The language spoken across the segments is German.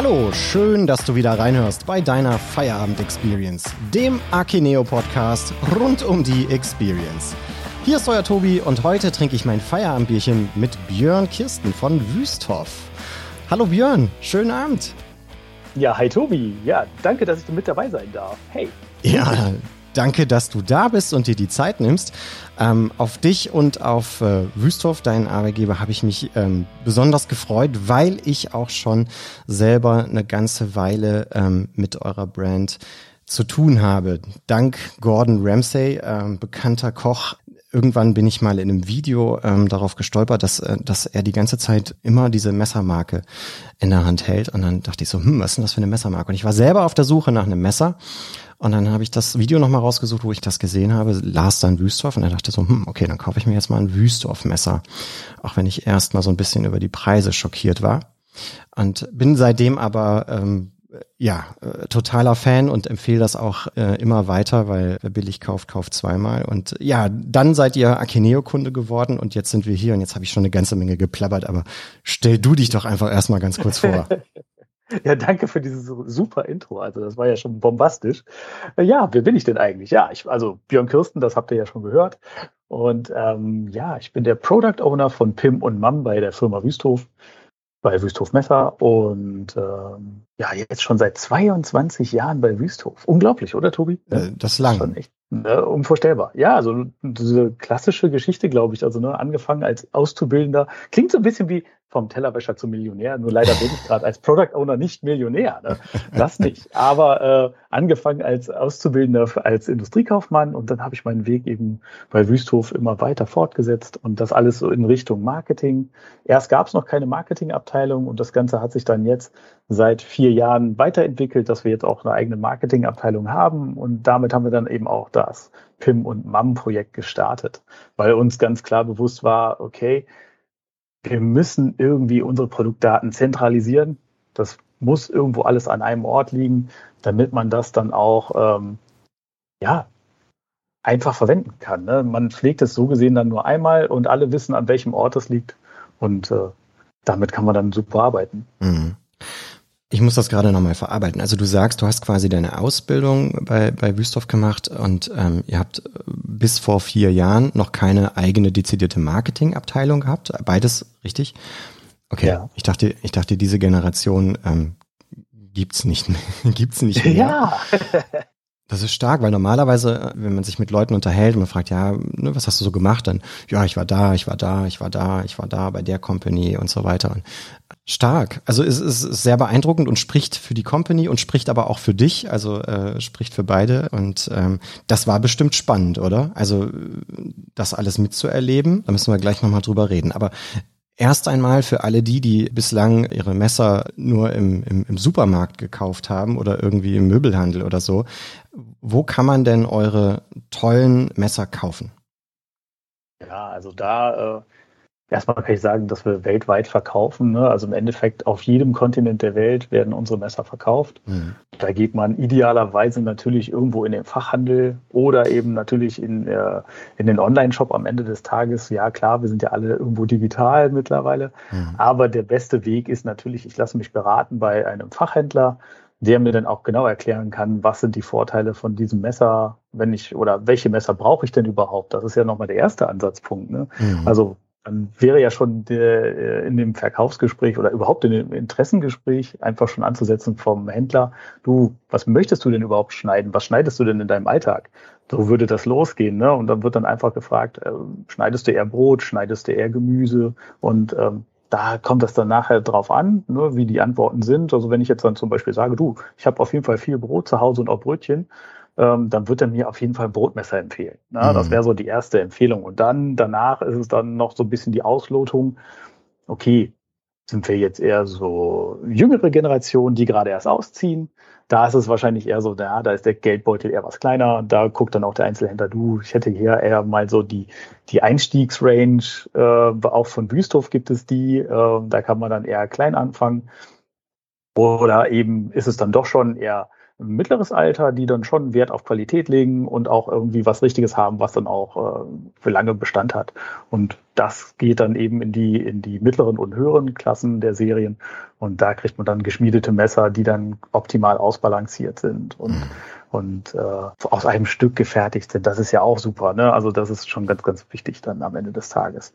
Hallo, schön, dass du wieder reinhörst bei deiner Feierabend-Experience, dem Akineo-Podcast rund um die Experience. Hier ist euer Tobi und heute trinke ich mein Feierabendbierchen mit Björn Kirsten von Wüsthoff. Hallo Björn, schönen Abend. Ja, hi Tobi. Ja, danke, dass ich mit dabei sein darf. Hey. Ja, danke, dass du da bist und dir die Zeit nimmst. Ähm, auf dich und auf äh, Wüsthoff, deinen Arbeitgeber, habe ich mich ähm, besonders gefreut, weil ich auch schon selber eine ganze Weile ähm, mit eurer Brand zu tun habe. Dank Gordon Ramsay, ähm, bekannter Koch, irgendwann bin ich mal in einem Video ähm, darauf gestolpert, dass, äh, dass er die ganze Zeit immer diese Messermarke in der Hand hält. Und dann dachte ich so, hm, was ist denn das für eine Messermarke? Und ich war selber auf der Suche nach einem Messer und dann habe ich das Video nochmal rausgesucht, wo ich das gesehen habe, las dann Wüstorf und er dachte so, hm, okay, dann kaufe ich mir jetzt mal ein Wüstorf-Messer. Auch wenn ich erst mal so ein bisschen über die Preise schockiert war. Und bin seitdem aber ähm, ja, äh, totaler Fan und empfehle das auch äh, immer weiter, weil wer billig kauft, kauft zweimal. Und ja, dann seid ihr Akineo-Kunde geworden und jetzt sind wir hier und jetzt habe ich schon eine ganze Menge geplappert, aber stell du dich doch einfach erstmal ganz kurz vor. Ja, danke für dieses super Intro. Also das war ja schon bombastisch. Äh, ja, wer bin ich denn eigentlich? Ja, ich, also Björn Kirsten, das habt ihr ja schon gehört. Und ähm, ja, ich bin der Product Owner von Pim und Mam bei der Firma Wüsthof, bei Wüsthof Messer und ähm, ja, jetzt schon seit 22 Jahren bei Wüsthof. Unglaublich, oder Tobi? Äh, das ist lang. Schon echt ne, unvorstellbar. Ja, also diese klassische Geschichte, glaube ich, also ne, angefangen als Auszubildender, klingt so ein bisschen wie vom Tellerwäscher zum Millionär. Nur leider bin ich gerade als Product Owner nicht Millionär. Ne? Das nicht. Aber äh, angefangen als Auszubildender als Industriekaufmann und dann habe ich meinen Weg eben bei Wüsthof immer weiter fortgesetzt und das alles so in Richtung Marketing. Erst gab es noch keine Marketingabteilung und das Ganze hat sich dann jetzt seit vier Jahren weiterentwickelt, dass wir jetzt auch eine eigene Marketingabteilung haben und damit haben wir dann eben auch das PIM und MAM Projekt gestartet, weil uns ganz klar bewusst war, okay, wir müssen irgendwie unsere Produktdaten zentralisieren. Das muss irgendwo alles an einem Ort liegen, damit man das dann auch ähm, ja, einfach verwenden kann. Ne? Man pflegt es so gesehen dann nur einmal und alle wissen, an welchem Ort es liegt. Und äh, damit kann man dann super arbeiten. Mhm. Ich muss das gerade nochmal verarbeiten. Also du sagst, du hast quasi deine Ausbildung bei, bei Wüsthoff gemacht und ähm, ihr habt äh, bis vor vier Jahren noch keine eigene dezidierte Marketingabteilung gehabt. Beides richtig? Okay. Ja. Ich dachte, ich dachte, diese Generation ähm, gibt's nicht, gibt's nicht mehr. Ja. Das ist stark, weil normalerweise, wenn man sich mit Leuten unterhält und man fragt, ja, ne, was hast du so gemacht, dann, ja, ich war da, ich war da, ich war da, ich war da bei der Company und so weiter. Und stark. Also es ist sehr beeindruckend und spricht für die Company und spricht aber auch für dich, also äh, spricht für beide. Und ähm, das war bestimmt spannend, oder? Also das alles mitzuerleben, da müssen wir gleich nochmal drüber reden. Aber Erst einmal für alle die, die bislang ihre Messer nur im, im, im, Supermarkt gekauft haben oder irgendwie im Möbelhandel oder so. Wo kann man denn eure tollen Messer kaufen? Ja, also da äh, Erstmal kann ich sagen, dass wir weltweit verkaufen. Ne? Also im Endeffekt auf jedem Kontinent der Welt werden unsere Messer verkauft. Mhm. Da geht man idealerweise natürlich irgendwo in den Fachhandel oder eben natürlich in, äh, in den Online-Shop am Ende des Tages. Ja klar, wir sind ja alle irgendwo digital mittlerweile. Mhm. Aber der beste Weg ist natürlich, ich lasse mich beraten bei einem Fachhändler, der mir dann auch genau erklären kann, was sind die Vorteile von diesem Messer, wenn ich, oder welche Messer brauche ich denn überhaupt? Das ist ja nochmal der erste Ansatzpunkt. Ne? Mhm. Also dann wäre ja schon der, äh, in dem Verkaufsgespräch oder überhaupt in dem Interessengespräch einfach schon anzusetzen vom Händler, du, was möchtest du denn überhaupt schneiden? Was schneidest du denn in deinem Alltag? So würde das losgehen, ne? Und dann wird dann einfach gefragt, äh, schneidest du eher Brot, schneidest du eher Gemüse? Und ähm, da kommt es dann nachher drauf an, ne, wie die Antworten sind. Also wenn ich jetzt dann zum Beispiel sage, du, ich habe auf jeden Fall viel Brot zu Hause und auch Brötchen, ähm, dann wird er mir auf jeden Fall ein Brotmesser empfehlen. Ne? Mhm. Das wäre so die erste Empfehlung. Und dann danach ist es dann noch so ein bisschen die Auslotung. Okay, sind wir jetzt eher so jüngere Generation, die gerade erst ausziehen. Da ist es wahrscheinlich eher so, ja, da ist der Geldbeutel eher was kleiner. Da guckt dann auch der Einzelhändler, du, ich hätte hier eher mal so die, die Einstiegsrange, äh, auch von Wüsthof gibt es die, äh, da kann man dann eher klein anfangen. Oder eben ist es dann doch schon eher mittleres Alter, die dann schon Wert auf Qualität legen und auch irgendwie was Richtiges haben, was dann auch äh, für lange Bestand hat. Und das geht dann eben in die, in die mittleren und höheren Klassen der Serien. Und da kriegt man dann geschmiedete Messer, die dann optimal ausbalanciert sind und, mhm. und äh, aus einem Stück gefertigt sind. Das ist ja auch super. Ne? Also das ist schon ganz, ganz wichtig dann am Ende des Tages.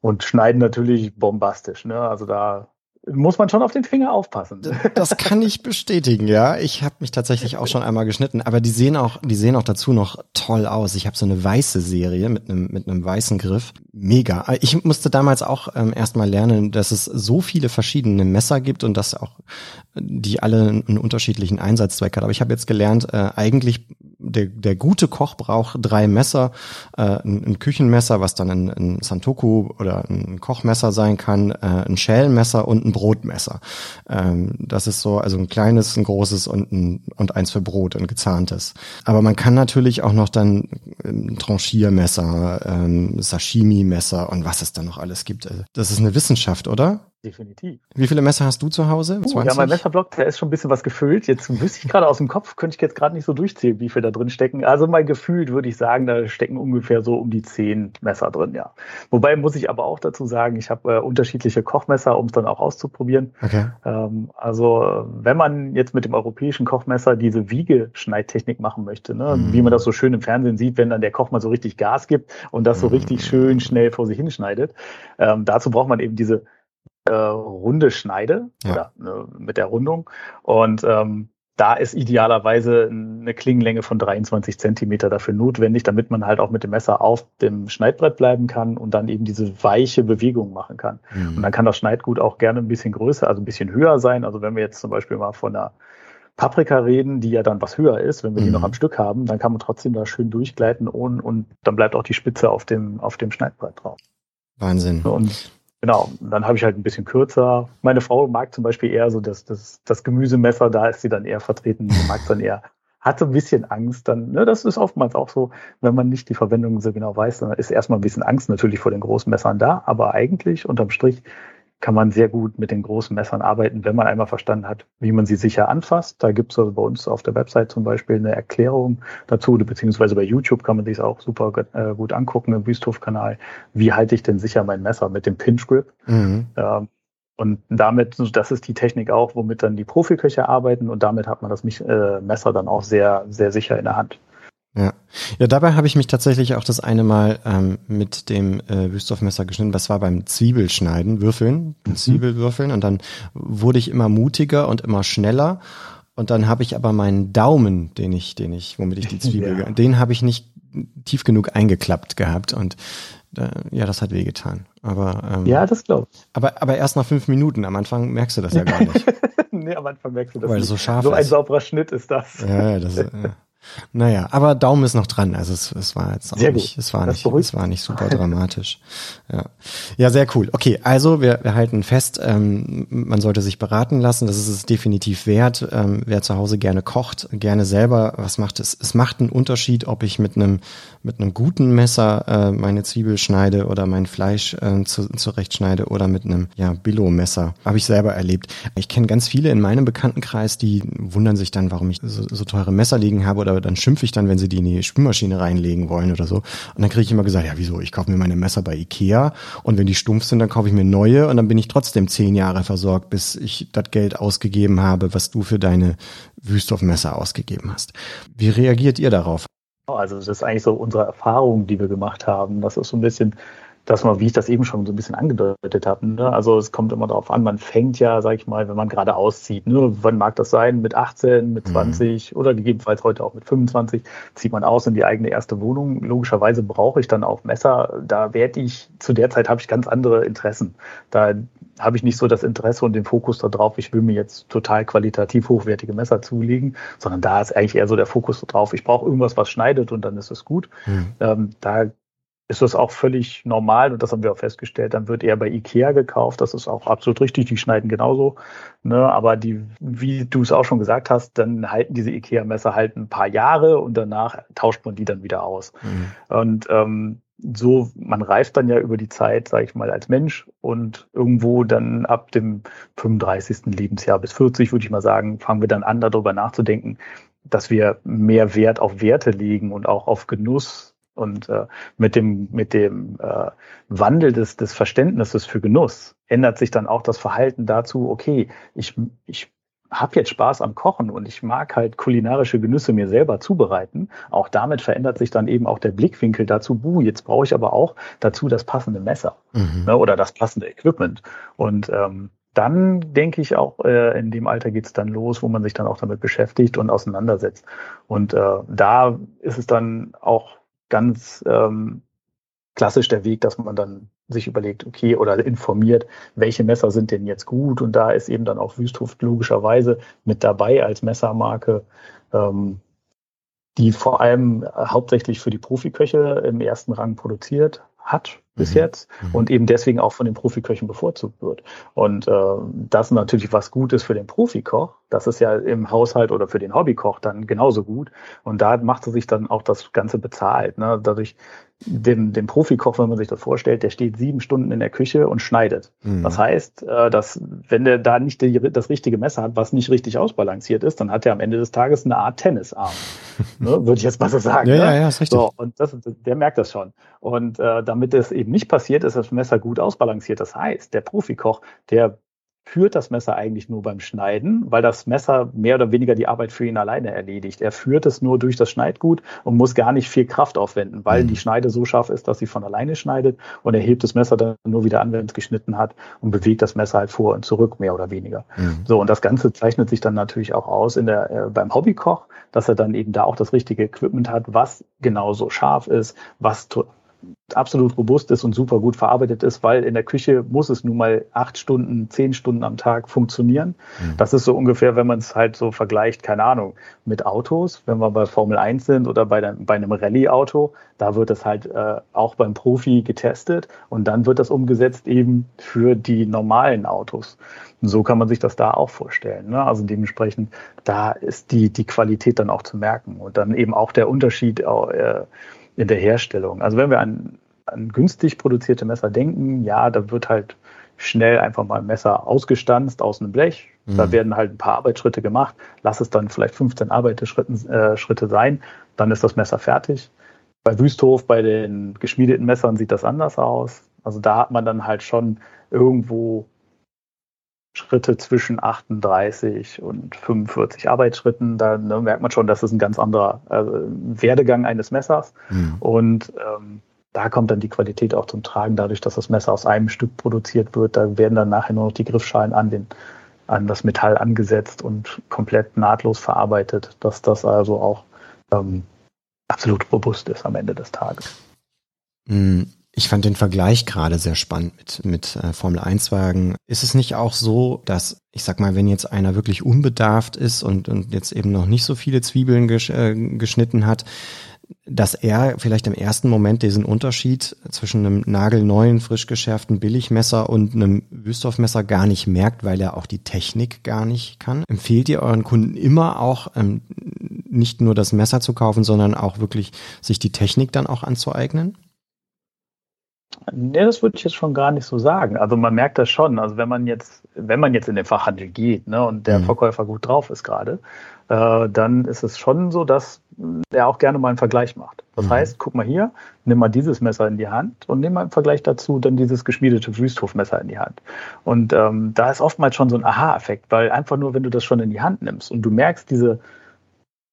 Und schneiden natürlich bombastisch. Ne? Also da muss man schon auf den Finger aufpassen. Das kann ich bestätigen, ja. Ich habe mich tatsächlich auch schon einmal geschnitten, aber die sehen auch, die sehen auch dazu noch toll aus. Ich habe so eine weiße Serie mit einem mit einem weißen Griff, mega. Ich musste damals auch ähm, erstmal lernen, dass es so viele verschiedene Messer gibt und dass auch die alle einen unterschiedlichen Einsatzzweck hat. Aber ich habe jetzt gelernt, äh, eigentlich der, der gute Koch braucht drei Messer, äh, ein, ein Küchenmesser, was dann ein, ein Santoku oder ein Kochmesser sein kann, äh, ein Schälmesser und ein Brotmesser. Ähm, das ist so, also ein kleines, ein großes und ein, und eins für Brot, ein gezahntes. Aber man kann natürlich auch noch dann ein Tranchiermesser, ähm, Sashimi-Messer und was es da noch alles gibt. Also, das ist eine Wissenschaft, oder? Definitiv. Wie viele Messer hast du zu Hause? Uh, ja, mein Messerblock, der ist schon ein bisschen was gefüllt. Jetzt wüsste ich gerade aus dem Kopf, könnte ich jetzt gerade nicht so durchzählen, wie viel da drin stecken. Also mal gefühlt würde ich sagen, da stecken ungefähr so um die zehn Messer drin, ja. Wobei muss ich aber auch dazu sagen, ich habe äh, unterschiedliche Kochmesser, um es dann auch auszuprobieren. Okay. Ähm, also wenn man jetzt mit dem europäischen Kochmesser diese Wiegeschneidtechnik machen möchte, ne, mm. wie man das so schön im Fernsehen sieht, wenn dann der Koch mal so richtig Gas gibt und das so richtig schön schnell vor sich hinschneidet, ähm, dazu braucht man eben diese äh, runde Schneide ja. oder ne, mit der Rundung. Und ähm, da ist idealerweise eine Klingenlänge von 23 Zentimeter dafür notwendig, damit man halt auch mit dem Messer auf dem Schneidbrett bleiben kann und dann eben diese weiche Bewegung machen kann. Mhm. Und dann kann das Schneidgut auch gerne ein bisschen größer, also ein bisschen höher sein. Also wenn wir jetzt zum Beispiel mal von einer Paprika reden, die ja dann was höher ist, wenn wir mhm. die noch am Stück haben, dann kann man trotzdem da schön durchgleiten und, und dann bleibt auch die Spitze auf dem, auf dem Schneidbrett drauf. Wahnsinn. Und Genau, dann habe ich halt ein bisschen kürzer. Meine Frau mag zum Beispiel eher so das, das, das Gemüsemesser, da ist sie dann eher vertreten, die mag dann eher, hat so ein bisschen Angst. Dann, ne, das ist oftmals auch so, wenn man nicht die Verwendung so genau weiß, dann ist erstmal ein bisschen Angst natürlich vor den großen Messern da, aber eigentlich unterm Strich kann man sehr gut mit den großen Messern arbeiten, wenn man einmal verstanden hat, wie man sie sicher anfasst. Da gibt es also bei uns auf der Website zum Beispiel eine Erklärung dazu, beziehungsweise bei YouTube kann man sich auch super äh, gut angucken im Wüsthof-Kanal. Wie halte ich denn sicher mein Messer mit dem Pinch Grip? Mhm. Ähm, und damit, das ist die Technik auch, womit dann die Profiköche arbeiten und damit hat man das äh, Messer dann auch sehr, sehr sicher in der Hand. Ja. ja, dabei habe ich mich tatsächlich auch das eine Mal ähm, mit dem äh, Wüsthoff-Messer geschnitten. Das war beim Zwiebelschneiden, Würfeln, mhm. Zwiebelwürfeln. Und dann wurde ich immer mutiger und immer schneller. Und dann habe ich aber meinen Daumen, den ich, den ich, womit ich die Zwiebel, ja. den habe ich nicht tief genug eingeklappt gehabt. Und äh, ja, das hat wehgetan. Aber ähm, ja, das glaube ich. Aber, aber erst nach fünf Minuten. Am Anfang merkst du das ja gar nicht. nee, am Anfang merkst du das Weil nicht. so scharf so ist. ein sauberer Schnitt ist das. Ja, das ist, ja. Naja, aber Daumen ist noch dran. Also es, es war jetzt auch sehr nicht, gut. es war das nicht, es war nicht super dramatisch. Ja, ja, sehr cool. Okay, also wir, wir halten fest, ähm, man sollte sich beraten lassen. Das ist es definitiv wert. Ähm, wer zu Hause gerne kocht, gerne selber was macht, es, es macht einen Unterschied, ob ich mit einem mit einem guten Messer äh, meine Zwiebel schneide oder mein Fleisch äh, zu, zurechtschneide oder mit einem ja Billo-Messer. Habe ich selber erlebt. Ich kenne ganz viele in meinem Bekanntenkreis, die wundern sich dann, warum ich so, so teure Messer liegen habe oder dann schimpfe ich dann, wenn sie die in die Spülmaschine reinlegen wollen oder so. Und dann kriege ich immer gesagt, ja wieso, ich kaufe mir meine Messer bei Ikea und wenn die stumpf sind, dann kaufe ich mir neue und dann bin ich trotzdem zehn Jahre versorgt, bis ich das Geld ausgegeben habe, was du für deine Wüsthoff-Messer ausgegeben hast. Wie reagiert ihr darauf? Also das ist eigentlich so unsere Erfahrung, die wir gemacht haben. Das ist so ein bisschen dass man, wie ich das eben schon so ein bisschen angedeutet habe, ne? also es kommt immer darauf an, man fängt ja, sag ich mal, wenn man gerade auszieht, ne? wann mag das sein, mit 18, mit 20 mhm. oder gegebenenfalls heute auch mit 25, zieht man aus in die eigene erste Wohnung. Logischerweise brauche ich dann auch Messer, da werde ich, zu der Zeit habe ich ganz andere Interessen. Da habe ich nicht so das Interesse und den Fokus darauf, ich will mir jetzt total qualitativ hochwertige Messer zulegen, sondern da ist eigentlich eher so der Fokus darauf, ich brauche irgendwas, was schneidet und dann ist es gut. Mhm. Ähm, da ist das auch völlig normal und das haben wir auch festgestellt. Dann wird eher bei Ikea gekauft. Das ist auch absolut richtig. Die schneiden genauso. Ne? Aber die, wie du es auch schon gesagt hast, dann halten diese Ikea-Messer halt ein paar Jahre und danach tauscht man die dann wieder aus. Mhm. Und ähm, so, man reift dann ja über die Zeit, sage ich mal, als Mensch und irgendwo dann ab dem 35. Lebensjahr bis 40, würde ich mal sagen, fangen wir dann an, darüber nachzudenken, dass wir mehr Wert auf Werte legen und auch auf Genuss und äh, mit dem, mit dem äh, Wandel des, des Verständnisses für Genuss ändert sich dann auch das Verhalten dazu, okay, ich, ich habe jetzt Spaß am Kochen und ich mag halt kulinarische Genüsse mir selber zubereiten. Auch damit verändert sich dann eben auch der Blickwinkel dazu, buh, jetzt brauche ich aber auch dazu das passende Messer mhm. ne, oder das passende Equipment. Und ähm, dann denke ich auch, äh, in dem Alter geht es dann los, wo man sich dann auch damit beschäftigt und auseinandersetzt. Und äh, da ist es dann auch ganz ähm, klassisch der Weg, dass man dann sich überlegt, okay, oder informiert, welche Messer sind denn jetzt gut? Und da ist eben dann auch Wüsthof logischerweise mit dabei als Messermarke, ähm, die vor allem hauptsächlich für die Profiköche im ersten Rang produziert hat bis mhm. jetzt mhm. und eben deswegen auch von den Profiköchen bevorzugt wird. Und äh, das ist natürlich was Gutes für den Profikoch. Das ist ja im Haushalt oder für den Hobbykoch dann genauso gut. Und da macht sich dann auch das Ganze bezahlt. Ne? Dadurch, dem, dem Profikoch, wenn man sich das vorstellt, der steht sieben Stunden in der Küche und schneidet. Mhm. Das heißt, äh, dass wenn der da nicht die, das richtige Messer hat, was nicht richtig ausbalanciert ist, dann hat er am Ende des Tages eine Art Tennisarm. ne? Würde ich jetzt mal so sagen. Ja, ne? ja, ja, ist richtig. So, und das, der merkt das schon. Und äh, damit es eben nicht passiert, ist das Messer gut ausbalanciert. Das heißt, der Profikoch, der führt das Messer eigentlich nur beim Schneiden, weil das Messer mehr oder weniger die Arbeit für ihn alleine erledigt. Er führt es nur durch das Schneidgut und muss gar nicht viel Kraft aufwenden, weil mhm. die Schneide so scharf ist, dass sie von alleine schneidet und er hebt das Messer dann nur wieder an, wenn es geschnitten hat und bewegt das Messer halt vor und zurück, mehr oder weniger. Mhm. So, und das Ganze zeichnet sich dann natürlich auch aus in der, äh, beim Hobbykoch, dass er dann eben da auch das richtige Equipment hat, was genauso scharf ist, was absolut robust ist und super gut verarbeitet ist, weil in der Küche muss es nun mal acht Stunden, zehn Stunden am Tag funktionieren. Mhm. Das ist so ungefähr, wenn man es halt so vergleicht, keine Ahnung, mit Autos, wenn wir bei Formel 1 sind oder bei, der, bei einem Rallye-Auto, da wird es halt äh, auch beim Profi getestet und dann wird das umgesetzt eben für die normalen Autos. Und so kann man sich das da auch vorstellen. Ne? Also dementsprechend, da ist die, die Qualität dann auch zu merken und dann eben auch der Unterschied äh, in der Herstellung. Also wenn wir an, an günstig produzierte Messer denken, ja, da wird halt schnell einfach mal ein Messer ausgestanzt aus einem Blech. Mhm. Da werden halt ein paar Arbeitsschritte gemacht. Lass es dann vielleicht 15 Arbeitsschritte äh, Schritte sein. Dann ist das Messer fertig. Bei Wüsthof, bei den geschmiedeten Messern sieht das anders aus. Also da hat man dann halt schon irgendwo Schritte zwischen 38 und 45 Arbeitsschritten. Da ne, merkt man schon, das ist ein ganz anderer äh, Werdegang eines Messers. Mhm. Und ähm, da kommt dann die Qualität auch zum Tragen, dadurch, dass das Messer aus einem Stück produziert wird. Da werden dann nachher nur noch die Griffschalen an, den, an das Metall angesetzt und komplett nahtlos verarbeitet, dass das also auch ähm, absolut robust ist am Ende des Tages. Mhm. Ich fand den Vergleich gerade sehr spannend mit, mit äh, Formel 1 Wagen. Ist es nicht auch so, dass, ich sag mal, wenn jetzt einer wirklich unbedarft ist und, und jetzt eben noch nicht so viele Zwiebeln gesch, äh, geschnitten hat, dass er vielleicht im ersten Moment diesen Unterschied zwischen einem nagelneuen, frisch geschärften Billigmesser und einem Wüsthoff-Messer gar nicht merkt, weil er auch die Technik gar nicht kann? Empfehlt ihr euren Kunden immer auch, ähm, nicht nur das Messer zu kaufen, sondern auch wirklich sich die Technik dann auch anzueignen? Nee, das würde ich jetzt schon gar nicht so sagen. Also man merkt das schon. Also wenn man jetzt, wenn man jetzt in den Fachhandel geht, ne, und der mhm. Verkäufer gut drauf ist gerade, äh, dann ist es schon so, dass er auch gerne mal einen Vergleich macht. Das mhm. heißt, guck mal hier, nimm mal dieses Messer in die Hand und nimm mal im Vergleich dazu dann dieses geschmiedete Wüsthofmesser in die Hand. Und ähm, da ist oftmals schon so ein Aha-Effekt, weil einfach nur, wenn du das schon in die Hand nimmst und du merkst diese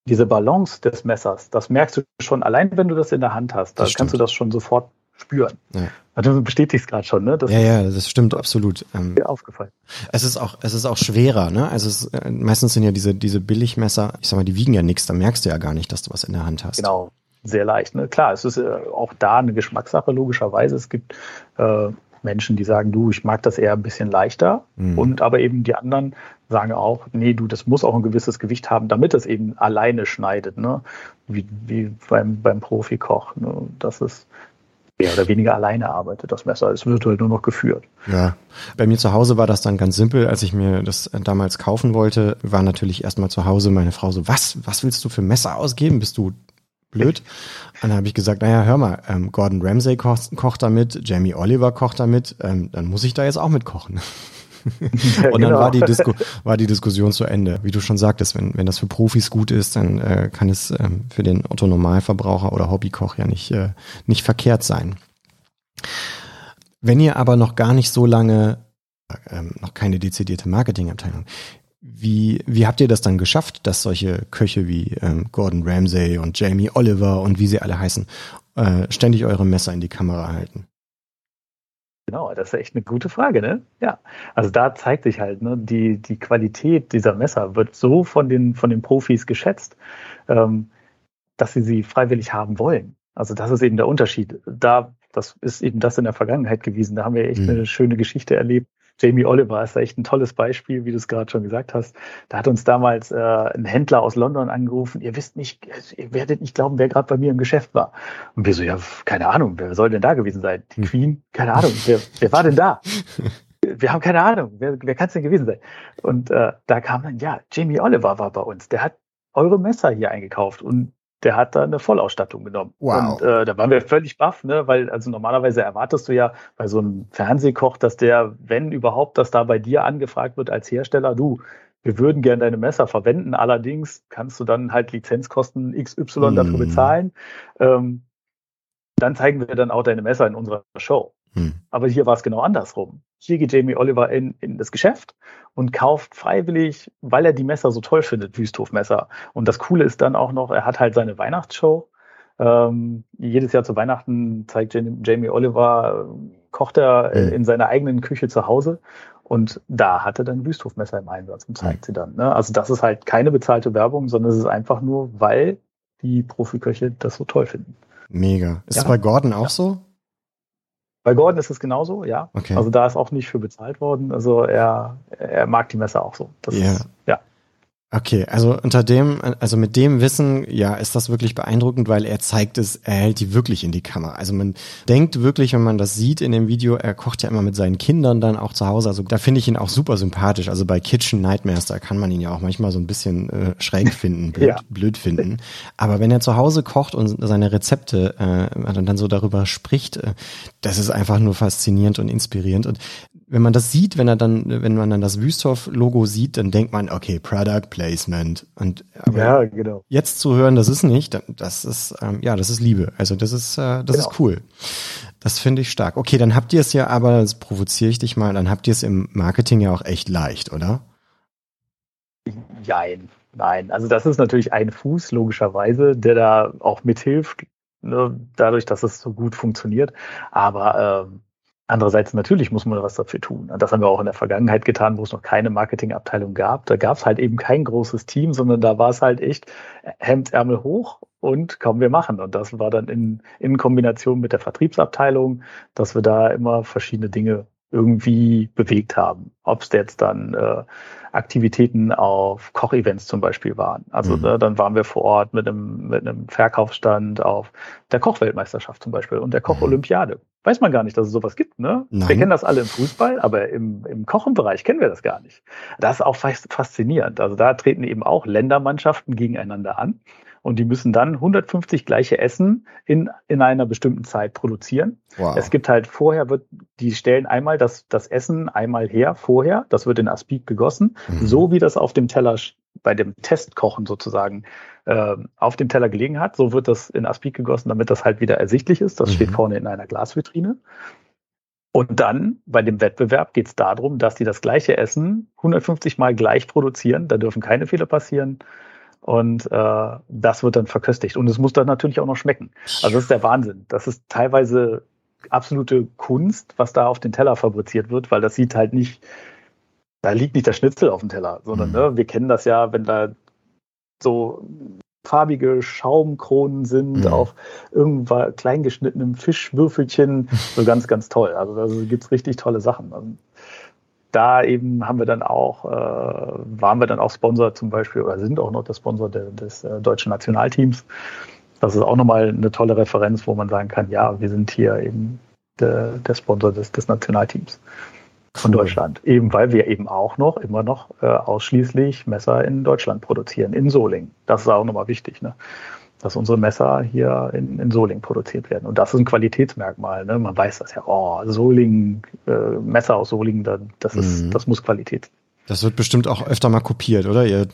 diese Balance des Messers, das merkst du schon allein, wenn du das in der Hand hast. Da kannst du das schon sofort spüren. Ja. Also du bestätigst gerade schon, ne? Das ja, ja, das stimmt absolut. Ähm, mir aufgefallen. Es ist auch, es ist auch schwerer, ne? Also es, äh, meistens sind ja diese diese Billigmesser, ich sag mal, die wiegen ja nichts, da merkst du ja gar nicht, dass du was in der Hand hast. Genau, sehr leicht. Ne? Klar, es ist äh, auch da eine Geschmackssache logischerweise. Es gibt äh, Menschen, die sagen, du, ich mag das eher ein bisschen leichter. Mhm. Und aber eben die anderen sagen auch, nee, du, das muss auch ein gewisses Gewicht haben, damit es eben alleine schneidet, ne? Wie, wie beim, beim Profikoch. Ne? Das ist mehr oder weniger alleine arbeitet. Das Messer ist virtuell nur noch geführt. Ja, bei mir zu Hause war das dann ganz simpel, als ich mir das damals kaufen wollte, war natürlich erstmal zu Hause meine Frau so, was, was willst du für Messer ausgeben? Bist du blöd. Und dann habe ich gesagt, naja, hör mal, ähm, Gordon Ramsay kocht, kocht damit, Jamie Oliver kocht damit, ähm, dann muss ich da jetzt auch mit kochen. Ja, und dann genau. war, die Disku war die Diskussion zu Ende. Wie du schon sagtest, wenn, wenn das für Profis gut ist, dann äh, kann es ähm, für den Otto Normalverbraucher oder Hobbykoch ja nicht, äh, nicht verkehrt sein. Wenn ihr aber noch gar nicht so lange, ähm, noch keine dezidierte Marketingabteilung, wie, wie habt ihr das dann geschafft, dass solche Köche wie ähm, Gordon Ramsay und Jamie Oliver und wie sie alle heißen, äh, ständig eure Messer in die Kamera halten? Genau, das ist echt eine gute Frage, ne? Ja. Also da zeigt sich halt, ne, die, die Qualität dieser Messer wird so von den, von den Profis geschätzt, ähm, dass sie sie freiwillig haben wollen. Also das ist eben der Unterschied. Da, das ist eben das in der Vergangenheit gewesen. Da haben wir echt mhm. eine schöne Geschichte erlebt Jamie Oliver ist echt ein tolles Beispiel, wie du es gerade schon gesagt hast. Da hat uns damals äh, ein Händler aus London angerufen. Ihr wisst nicht, ihr werdet nicht glauben, wer gerade bei mir im Geschäft war. Und wir so, ja, keine Ahnung, wer soll denn da gewesen sein? Die hm. Queen? Keine Ahnung, wer, wer war denn da? Wir haben keine Ahnung, wer, wer kann es denn gewesen sein? Und äh, da kam dann, ja, Jamie Oliver war bei uns. Der hat eure Messer hier eingekauft und der hat da eine Vollausstattung genommen. Wow. Und äh, da waren wir völlig baff, ne? weil also normalerweise erwartest du ja bei so einem Fernsehkoch, dass der, wenn überhaupt, dass da bei dir angefragt wird als Hersteller, du, wir würden gerne deine Messer verwenden, allerdings kannst du dann halt Lizenzkosten XY mm. dafür bezahlen. Ähm, dann zeigen wir dann auch deine Messer in unserer Show. Hm. Aber hier war es genau andersrum. Hier geht Jamie Oliver in, in das Geschäft und kauft freiwillig, weil er die Messer so toll findet, Wüsthofmesser. Und das Coole ist dann auch noch, er hat halt seine Weihnachtsshow. Ähm, jedes Jahr zu Weihnachten zeigt Jamie Oliver, kocht er hm. in seiner eigenen Küche zu Hause. Und da hat er dann Wüsthofmesser im Einsatz und zeigt hm. sie dann. Ne? Also das ist halt keine bezahlte Werbung, sondern es ist einfach nur, weil die Profiköche das so toll finden. Mega. Ist es bei Gordon auch ja. so? Bei Gordon ist es genauso, ja. Okay. Also da ist auch nicht für bezahlt worden. Also er, er mag die Messer auch so. Das yeah. ist, ja. Okay, also unter dem, also mit dem Wissen, ja, ist das wirklich beeindruckend, weil er zeigt es, er hält die wirklich in die Kamera. Also man denkt wirklich, wenn man das sieht in dem Video, er kocht ja immer mit seinen Kindern dann auch zu Hause. Also da finde ich ihn auch super sympathisch. Also bei Kitchen Nightmares, da kann man ihn ja auch manchmal so ein bisschen äh, schräg finden, blöd, ja. blöd finden. Aber wenn er zu Hause kocht und seine Rezepte äh, dann so darüber spricht, äh, das ist einfach nur faszinierend und inspirierend. Und wenn man das sieht, wenn er dann, wenn man dann das Wüsthoff-Logo sieht, dann denkt man, okay, Product Placement. Und ja, genau. jetzt zu hören, das ist nicht, das ist, ähm, ja, das ist Liebe. Also das ist, äh, das genau. ist cool. Das finde ich stark. Okay, dann habt ihr es ja aber, das provoziere ich dich mal, dann habt ihr es im Marketing ja auch echt leicht, oder? Nein, nein. Also das ist natürlich ein Fuß, logischerweise, der da auch mithilft, ne, dadurch, dass es so gut funktioniert. Aber ähm, Andererseits natürlich muss man was dafür tun. Das haben wir auch in der Vergangenheit getan, wo es noch keine Marketingabteilung gab. Da gab es halt eben kein großes Team, sondern da war es halt echt Hemdärmel hoch und kaum wir machen. Und das war dann in, in Kombination mit der Vertriebsabteilung, dass wir da immer verschiedene Dinge irgendwie bewegt haben. Ob es jetzt dann äh, Aktivitäten auf Kochevents zum Beispiel waren. Also mhm. äh, dann waren wir vor Ort mit einem, mit einem Verkaufsstand auf der Kochweltmeisterschaft zum Beispiel und der Kocholympiade. Weiß man gar nicht, dass es sowas gibt, ne? Nein. Wir kennen das alle im Fußball, aber im, im Kochenbereich kennen wir das gar nicht. Das ist auch faszinierend. Also da treten eben auch Ländermannschaften gegeneinander an und die müssen dann 150 gleiche Essen in, in einer bestimmten Zeit produzieren. Wow. Es gibt halt vorher wird, die stellen einmal das, das Essen einmal her, vorher, das wird in Aspik gegossen, mhm. so wie das auf dem Teller bei dem Testkochen sozusagen äh, auf dem Teller gelegen hat, so wird das in Aspik gegossen, damit das halt wieder ersichtlich ist. Das mhm. steht vorne in einer Glasvitrine. Und dann bei dem Wettbewerb geht es darum, dass die das gleiche Essen 150 Mal gleich produzieren. Da dürfen keine Fehler passieren. Und äh, das wird dann verköstigt. Und es muss dann natürlich auch noch schmecken. Also das ist der Wahnsinn. Das ist teilweise absolute Kunst, was da auf den Teller fabriziert wird, weil das sieht halt nicht, da liegt nicht der Schnitzel auf dem Teller, sondern mhm. ne, wir kennen das ja, wenn da so farbige Schaumkronen sind mhm. auf irgendwas kleingeschnittenem Fischwürfelchen. So ganz, ganz toll. Also da gibt's richtig tolle Sachen da eben haben wir dann auch, äh, waren wir dann auch Sponsor zum Beispiel oder sind auch noch der Sponsor de, des äh, deutschen Nationalteams. Das ist auch nochmal eine tolle Referenz, wo man sagen kann, ja, wir sind hier eben de, der Sponsor des, des Nationalteams von cool. Deutschland. Eben weil wir eben auch noch, immer noch äh, ausschließlich Messer in Deutschland produzieren, in Solingen. Das ist auch nochmal wichtig. Ne? Dass unsere Messer hier in, in Solingen produziert werden. Und das ist ein Qualitätsmerkmal. Ne? Man weiß das ja, oh, Solingen, äh, Messer aus Solingen, das, ist, mhm. das muss Qualität sein. Das wird bestimmt auch öfter mal kopiert, oder? Ihr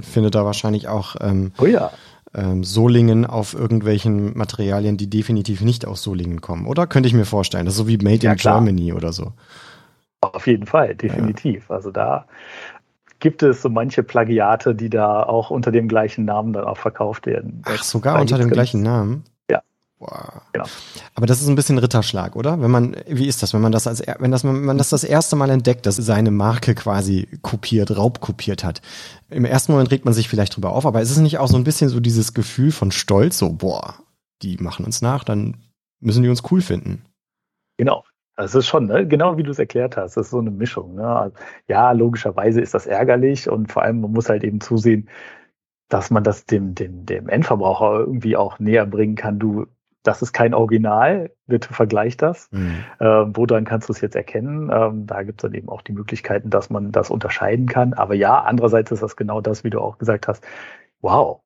findet da wahrscheinlich auch ähm, oh ja. ähm, Solingen auf irgendwelchen Materialien, die definitiv nicht aus Solingen kommen, oder? Könnte ich mir vorstellen. Das ist so wie Made ja, in klar. Germany oder so. Auf jeden Fall, definitiv. Ja. Also da gibt es so manche Plagiate, die da auch unter dem gleichen Namen dann auch verkauft werden. Ach, sogar unter dem gleichen Namen? Wow. Genau. Aber das ist ein bisschen Ritterschlag, oder? Wenn man, wie ist das, wenn man das als, wenn das, wenn man das das erste Mal entdeckt, dass seine Marke quasi kopiert, raubkopiert hat. Im ersten Moment regt man sich vielleicht drüber auf, aber ist es nicht auch so ein bisschen so dieses Gefühl von Stolz, so, boah, die machen uns nach, dann müssen die uns cool finden. Genau. Das ist schon, ne? genau wie du es erklärt hast, das ist so eine Mischung. Ne? Also, ja, logischerweise ist das ärgerlich und vor allem, man muss halt eben zusehen, dass man das dem, dem, dem Endverbraucher irgendwie auch näher bringen kann. Du, das ist kein Original, bitte vergleich das. Mhm. Ähm, woran kannst du es jetzt erkennen? Ähm, da gibt es dann eben auch die Möglichkeiten, dass man das unterscheiden kann. Aber ja, andererseits ist das genau das, wie du auch gesagt hast. Wow,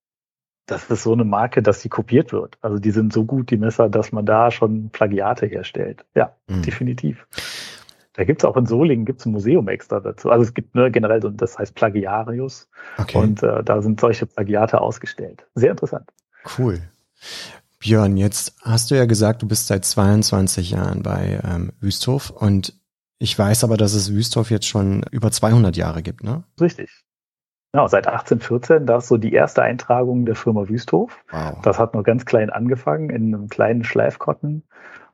das ist so eine Marke, dass sie kopiert wird. Also die sind so gut, die Messer, dass man da schon Plagiate herstellt. Ja, mhm. definitiv. Da gibt es auch in Solingen gibt's ein Museum extra dazu. Also es gibt ne, generell so, das heißt Plagiarius. Okay. Und äh, da sind solche Plagiate ausgestellt. Sehr interessant. Cool. Björn, jetzt hast du ja gesagt, du bist seit 22 Jahren bei ähm, Wüsthof und ich weiß aber, dass es Wüsthof jetzt schon über 200 Jahre gibt, ne? Richtig. Genau, seit 1814, da ist so die erste Eintragung der Firma Wüsthof. Wow. Das hat nur ganz klein angefangen, in einem kleinen Schleifkotten.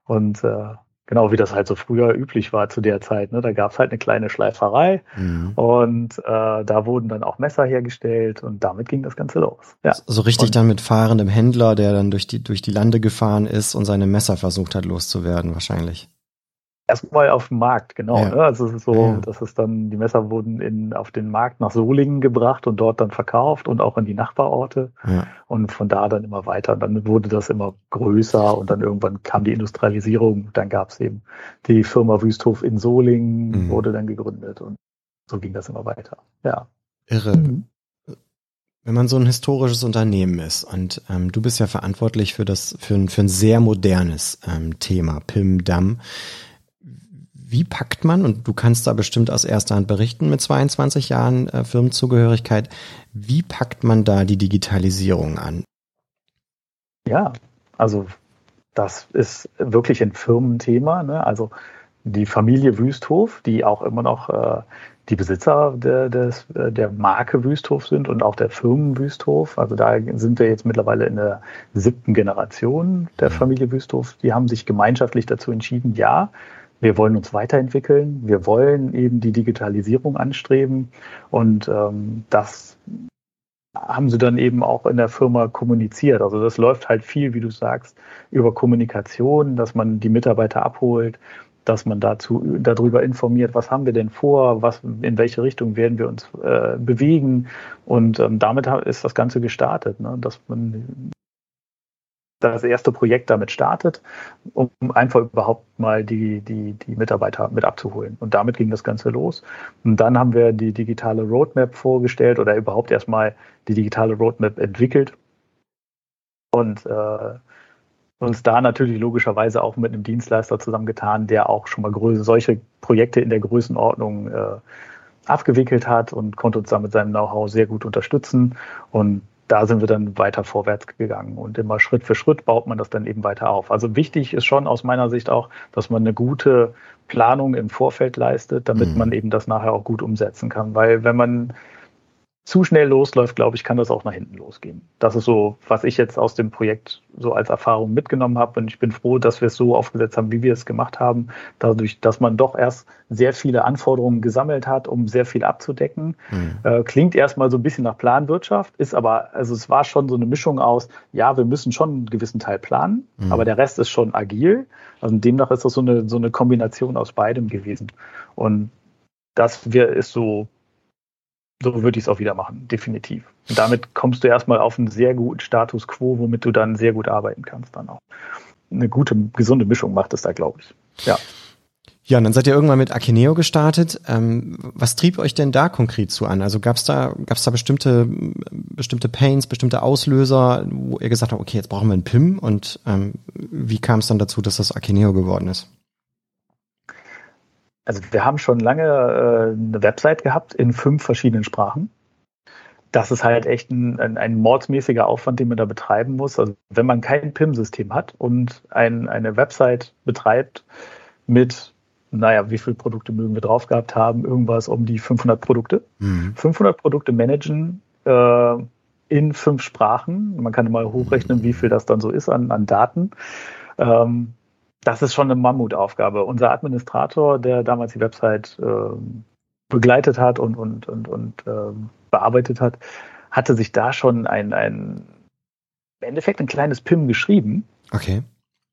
Und äh, Genau wie das halt so früher üblich war zu der Zeit. Ne? Da gab es halt eine kleine Schleiferei mhm. und äh, da wurden dann auch Messer hergestellt und damit ging das Ganze los. Ja. So richtig und, dann mit fahrendem Händler, der dann durch die, durch die Lande gefahren ist und seine Messer versucht hat loszuwerden, wahrscheinlich. Erstmal auf dem Markt, genau. Ja. Ne? Also es ist so, ja. dass es dann, die Messer wurden in, auf den Markt nach Solingen gebracht und dort dann verkauft und auch in die Nachbarorte. Ja. Und von da dann immer weiter. Und dann wurde das immer größer und dann irgendwann kam die Industrialisierung. Dann gab es eben die Firma Wüsthof in Solingen, mhm. wurde dann gegründet und so ging das immer weiter. Ja. Irre. Mhm. Wenn man so ein historisches Unternehmen ist und ähm, du bist ja verantwortlich für das, für ein, für ein sehr modernes ähm, Thema, PIM Damm. Wie packt man, und du kannst da bestimmt aus erster Hand berichten mit 22 Jahren äh, Firmenzugehörigkeit, wie packt man da die Digitalisierung an? Ja, also das ist wirklich ein Firmenthema. Ne? Also die Familie Wüsthof, die auch immer noch äh, die Besitzer der, des, äh, der Marke Wüsthof sind und auch der Firmen Wüsthof. Also da sind wir jetzt mittlerweile in der siebten Generation der mhm. Familie Wüsthof. Die haben sich gemeinschaftlich dazu entschieden, ja, wir wollen uns weiterentwickeln, wir wollen eben die Digitalisierung anstreben und ähm, das haben sie dann eben auch in der Firma kommuniziert. Also das läuft halt viel, wie du sagst, über Kommunikation, dass man die Mitarbeiter abholt, dass man dazu darüber informiert, was haben wir denn vor, was in welche Richtung werden wir uns äh, bewegen und ähm, damit ist das Ganze gestartet, ne? dass man das erste Projekt damit startet, um einfach überhaupt mal die, die, die Mitarbeiter mit abzuholen. Und damit ging das Ganze los. Und dann haben wir die digitale Roadmap vorgestellt oder überhaupt erstmal die digitale Roadmap entwickelt. Und äh, uns da natürlich logischerweise auch mit einem Dienstleister zusammengetan, der auch schon mal solche Projekte in der Größenordnung äh, abgewickelt hat und konnte uns da mit seinem Know-how sehr gut unterstützen. Und da sind wir dann weiter vorwärts gegangen und immer Schritt für Schritt baut man das dann eben weiter auf. Also wichtig ist schon aus meiner Sicht auch, dass man eine gute Planung im Vorfeld leistet, damit mhm. man eben das nachher auch gut umsetzen kann. Weil wenn man zu schnell losläuft, glaube ich, kann das auch nach hinten losgehen. Das ist so, was ich jetzt aus dem Projekt so als Erfahrung mitgenommen habe. Und ich bin froh, dass wir es so aufgesetzt haben, wie wir es gemacht haben. Dadurch, dass man doch erst sehr viele Anforderungen gesammelt hat, um sehr viel abzudecken. Mhm. Äh, klingt erstmal so ein bisschen nach Planwirtschaft, ist aber, also es war schon so eine Mischung aus, ja, wir müssen schon einen gewissen Teil planen, mhm. aber der Rest ist schon agil. Also demnach ist das so eine, so eine Kombination aus beidem gewesen. Und das wir, ist so so würde ich es auch wieder machen, definitiv. Und damit kommst du erstmal auf einen sehr guten Status quo, womit du dann sehr gut arbeiten kannst dann auch. Eine gute, gesunde Mischung macht es da, glaube ich. Ja. Ja, und dann seid ihr irgendwann mit Akineo gestartet. Ähm, was trieb euch denn da konkret zu an? Also gab es da, gab's da bestimmte, bestimmte Pains, bestimmte Auslöser, wo ihr gesagt habt, okay, jetzt brauchen wir einen PIM und ähm, wie kam es dann dazu, dass das Akineo geworden ist? Also wir haben schon lange äh, eine Website gehabt in fünf verschiedenen Sprachen. Das ist halt echt ein, ein, ein, mordsmäßiger Aufwand, den man da betreiben muss. Also wenn man kein PIM-System hat und ein, eine Website betreibt mit, naja, wie viele Produkte mögen wir drauf gehabt haben? Irgendwas um die 500 Produkte. Mhm. 500 Produkte managen äh, in fünf Sprachen. Man kann mal hochrechnen, wie viel das dann so ist an, an Daten. Ähm, das ist schon eine Mammutaufgabe. Unser Administrator, der damals die Website äh, begleitet hat und, und, und, und äh, bearbeitet hat, hatte sich da schon ein, ein im Endeffekt ein kleines PIM geschrieben. Okay.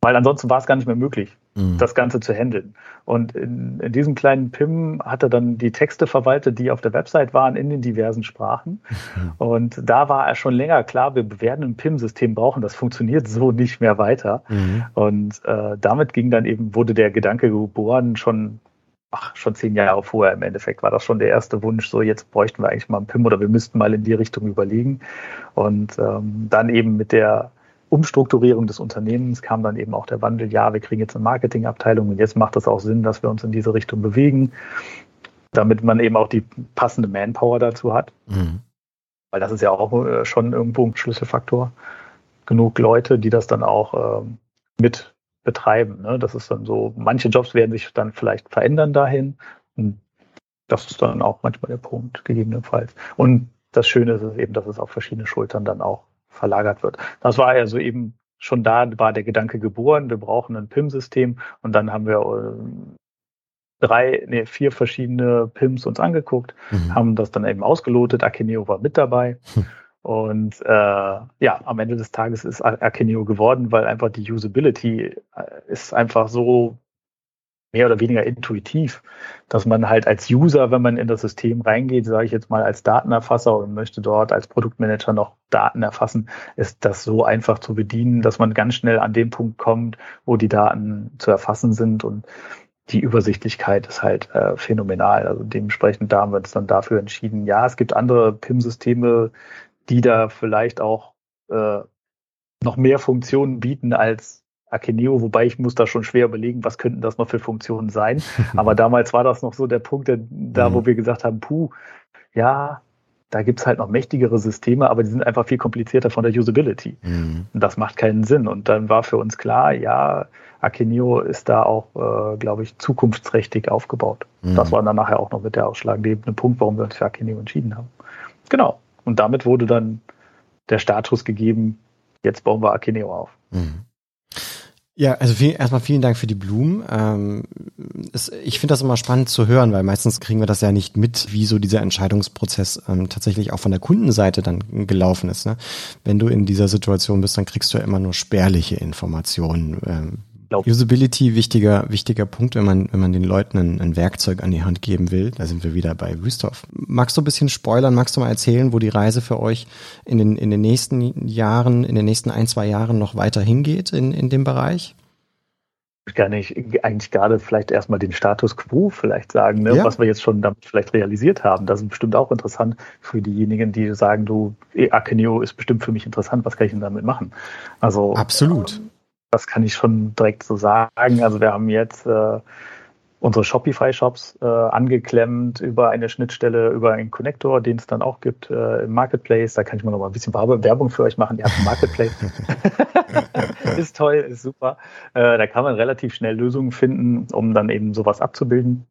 Weil ansonsten war es gar nicht mehr möglich, mhm. das Ganze zu handeln. Und in, in, diesem kleinen PIM hat er dann die Texte verwaltet, die auf der Website waren, in den diversen Sprachen. Mhm. Und da war er schon länger klar, wir werden ein PIM-System brauchen. Das funktioniert so nicht mehr weiter. Mhm. Und äh, damit ging dann eben, wurde der Gedanke geboren, schon ach, schon zehn Jahre vorher im Endeffekt war das schon der erste Wunsch, so jetzt bräuchten wir eigentlich mal einen PIM oder wir müssten mal in die Richtung überlegen. Und ähm, dann eben mit der Umstrukturierung des Unternehmens kam dann eben auch der Wandel, ja, wir kriegen jetzt eine Marketingabteilung und jetzt macht es auch Sinn, dass wir uns in diese Richtung bewegen, damit man eben auch die passende Manpower dazu hat. Mhm. Weil das ist ja auch äh, schon irgendwo ein Schlüsselfaktor. Genug Leute, die das dann auch ähm, mit betreiben. Ne? Das ist dann so, manche Jobs werden sich dann vielleicht verändern dahin. Und das ist dann auch manchmal der Punkt, gegebenenfalls. Und das Schöne ist eben, dass es auf verschiedene Schultern dann auch verlagert wird. Das war also eben schon da, war der Gedanke geboren, wir brauchen ein PIM-System und dann haben wir äh, drei, nee, vier verschiedene PIMs uns angeguckt, mhm. haben das dann eben ausgelotet, Akeneo war mit dabei. Hm. Und äh, ja, am Ende des Tages ist Akeneo geworden, weil einfach die Usability äh, ist einfach so mehr oder weniger intuitiv, dass man halt als User, wenn man in das System reingeht, sage ich jetzt mal als Datenerfasser und möchte dort als Produktmanager noch Daten erfassen, ist das so einfach zu bedienen, dass man ganz schnell an den Punkt kommt, wo die Daten zu erfassen sind und die Übersichtlichkeit ist halt äh, phänomenal. Also dementsprechend da haben wir uns dann dafür entschieden. Ja, es gibt andere PIM-Systeme, die da vielleicht auch äh, noch mehr Funktionen bieten als Akeneo, wobei ich muss da schon schwer überlegen, was könnten das noch für Funktionen sein. Aber damals war das noch so der Punkt, da wo mhm. wir gesagt haben, puh, ja, da gibt's halt noch mächtigere Systeme, aber die sind einfach viel komplizierter von der Usability. Mhm. Und das macht keinen Sinn. Und dann war für uns klar, ja, Akeneo ist da auch, äh, glaube ich, zukunftsträchtig aufgebaut. Mhm. Das war dann nachher auch noch mit der ausschlaggebende Punkt, warum wir uns für Akeneo entschieden haben. Genau. Und damit wurde dann der Status gegeben, jetzt bauen wir Akeneo auf. Mhm. Ja, also viel, erstmal vielen Dank für die Blumen. Ähm, es, ich finde das immer spannend zu hören, weil meistens kriegen wir das ja nicht mit, wie so dieser Entscheidungsprozess ähm, tatsächlich auch von der Kundenseite dann gelaufen ist. Ne? Wenn du in dieser Situation bist, dann kriegst du ja immer nur spärliche Informationen. Ähm, Usability, wichtiger, wichtiger Punkt, wenn man, wenn man den Leuten ein, ein, Werkzeug an die Hand geben will. Da sind wir wieder bei Wüsthoff. Magst du ein bisschen spoilern? Magst du mal erzählen, wo die Reise für euch in den, in den nächsten Jahren, in den nächsten ein, zwei Jahren noch weiter hingeht in, in dem Bereich? Ich kann nicht eigentlich gerade vielleicht erstmal den Status quo vielleicht sagen, ne, ja. was wir jetzt schon damit vielleicht realisiert haben. Das ist bestimmt auch interessant für diejenigen, die sagen, du, Akeneo ist bestimmt für mich interessant, was kann ich denn damit machen? Also absolut. Ähm, das kann ich schon direkt so sagen. Also wir haben jetzt äh, unsere Shopify-Shops äh, angeklemmt über eine Schnittstelle, über einen Connector, den es dann auch gibt äh, im Marketplace. Da kann ich mal noch mal ein bisschen Werbung für euch machen. Ihr habt einen Marketplace. ist toll, ist super. Äh, da kann man relativ schnell Lösungen finden, um dann eben sowas abzubilden.